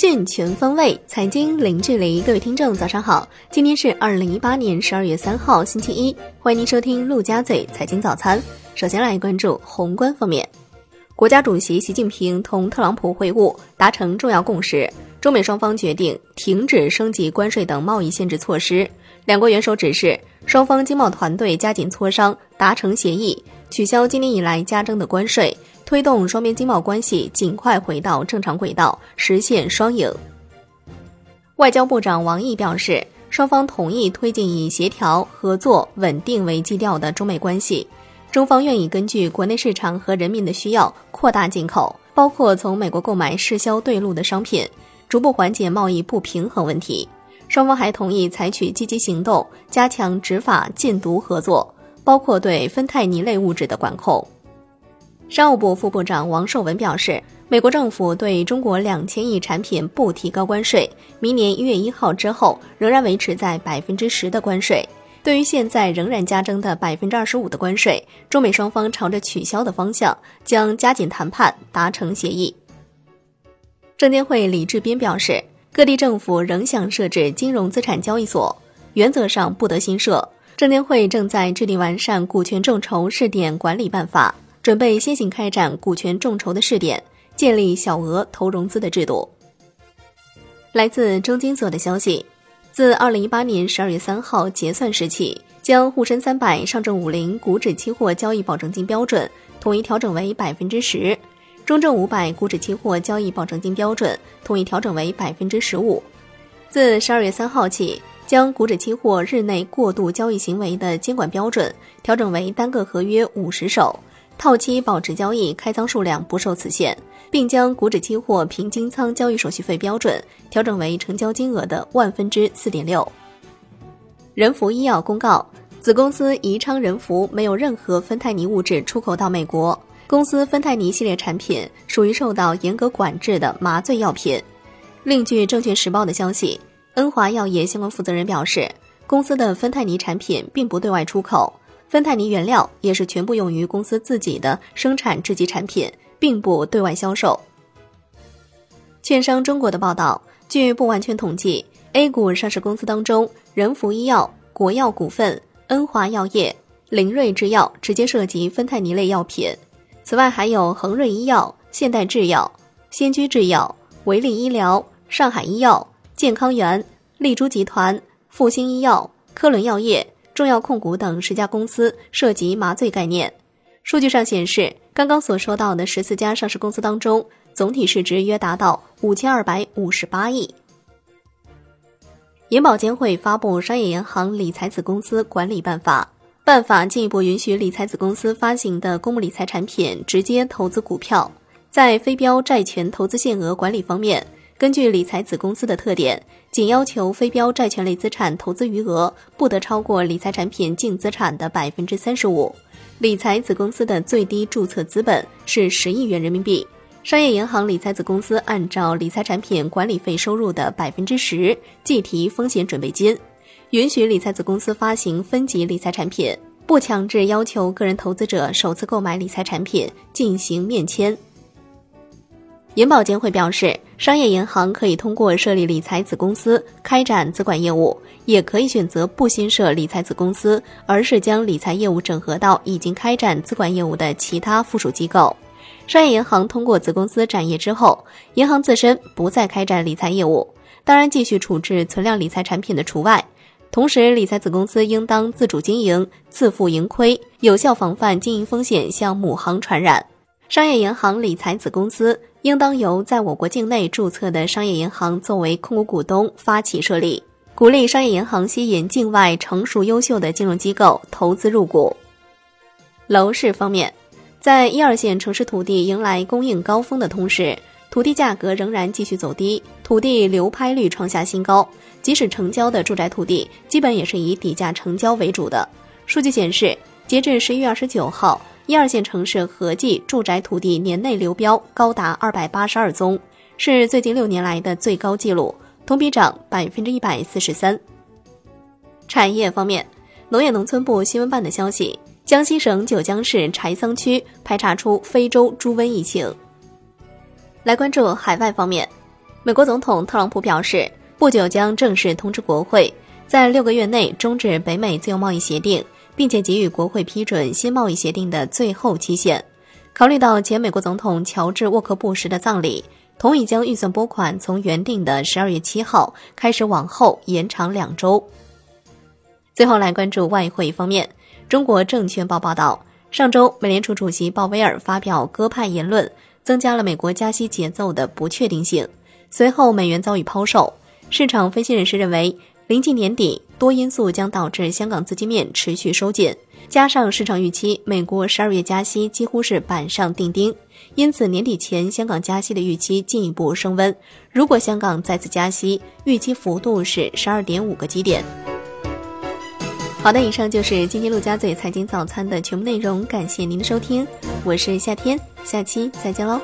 讯全方位，财经零距离。各位听众，早上好！今天是二零一八年十二月三号，星期一。欢迎您收听陆家嘴财经早餐。首先来关注宏观方面，国家主席习近平同特朗普会晤，达成重要共识。中美双方决定停止升级关税等贸易限制措施。两国元首指示双方经贸团队加紧磋商，达成协议，取消今年以来加征的关税。推动双边经贸关系尽快回到正常轨道，实现双赢。外交部长王毅表示，双方同意推进以协调、合作、稳定为基调的中美关系。中方愿意根据国内市场和人民的需要扩大进口，包括从美国购买适销对路的商品，逐步缓解贸易不平衡问题。双方还同意采取积极行动，加强执法禁毒合作，包括对芬太尼类物质的管控。商务部副部长王受文表示，美国政府对中国两千亿产品不提高关税，明年一月一号之后仍然维持在百分之十的关税。对于现在仍然加征的百分之二十五的关税，中美双方朝着取消的方向将加紧谈判，达成协议。证监会李志斌表示，各地政府仍想设置金融资产交易所，原则上不得新设。证监会正在制定完善股权众筹试点管理办法。准备先行开展股权众筹的试点，建立小额投融资的制度。来自中金所的消息，自二零一八年十二月三号结算时起，将沪深三百、上证五零股指期货交易保证金标准统一调整为百分之十，中证五百股指期货交易保证金标准统一调整为百分之十五。自十二月三号起，将股指期货日内过度交易行为的监管标准调整为单个合约五十手。套期保值交易开仓数量不受此限，并将股指期货平均仓交易手续费标准调整为成交金额的万分之四点六。人福医药公告，子公司宜昌人福没有任何芬太尼物质出口到美国，公司芬太尼系列产品属于受到严格管制的麻醉药品。另据证券时报的消息，恩华药业相关负责人表示，公司的芬太尼产品并不对外出口。芬太尼原料也是全部用于公司自己的生产制剂产品，并不对外销售。券商中国的报道，据不完全统计，A 股上市公司当中，仁孚医药、国药股份、恩华药业、灵瑞制药直接涉及芬太尼类药品。此外，还有恒瑞医药、现代制药、仙居制药、维力医疗、上海医药、健康源、丽珠集团、复星医药、科伦药业。重要控股等十家公司涉及麻醉概念。数据上显示，刚刚所说到的十四家上市公司当中，总体市值约达到五千二百五十八亿。银保监会发布《商业银行理财子公司管理办法》，办法进一步允许理财子公司发行的公募理财产品直接投资股票，在非标债权投资限额管理方面。根据理财子公司的特点，仅要求非标债权类资产投资余额不得超过理财产品净资产的百分之三十五。理财子公司的最低注册资本是十亿元人民币。商业银行理财子公司按照理财产品管理费收入的百分之十计提风险准备金，允许理财子公司发行分级理财产品，不强制要求个人投资者首次购买理财产品进行面签。银保监会表示，商业银行可以通过设立理财子公司开展资管业务，也可以选择不新设理财子公司，而是将理财业务整合到已经开展资管业务的其他附属机构。商业银行通过子公司展业之后，银行自身不再开展理财业务，当然继续处置存量理财产品的除外。同时，理财子公司应当自主经营，自负盈亏，有效防范经营风险向母行传染。商业银行理财子公司。应当由在我国境内注册的商业银行作为控股股东发起设立，鼓励商业银行吸引境外成熟优秀的金融机构投资入股。楼市方面，在一二线城市土地迎来供应高峰的同时，土地价格仍然继续走低，土地流拍率创下新高。即使成交的住宅土地，基本也是以底价成交为主的。数据显示，截至十一月二十九号。一二线城市合计住宅土地年内流标高达二百八十二宗，是最近六年来的最高纪录，同比涨百分之一百四十三。产业方面，农业农村部新闻办的消息，江西省九江市柴桑区排查出非洲猪瘟疫情。来关注海外方面，美国总统特朗普表示，不久将正式通知国会，在六个月内终止北美自由贸易协定，并且给予国会批准新贸易协定的最后期限。考虑到前美国总统乔治沃克布什的葬礼，同意将预算拨款从原定的十二月七号开始往后延长两周。最后来关注外汇方面，中国证券报报道，上周美联储主席鲍威尔发表鸽派言论，增加了美国加息节奏的不确定性。随后美元遭遇抛售，市场分析人士认为，临近年底，多因素将导致香港资金面持续收紧，加上市场预期美国十二月加息几乎是板上钉钉，因此年底前香港加息的预期进一步升温。如果香港再次加息，预期幅度是十二点五个基点。好的，以上就是今天陆家嘴财经早餐的全部内容，感谢您的收听，我是夏天，下期再见喽。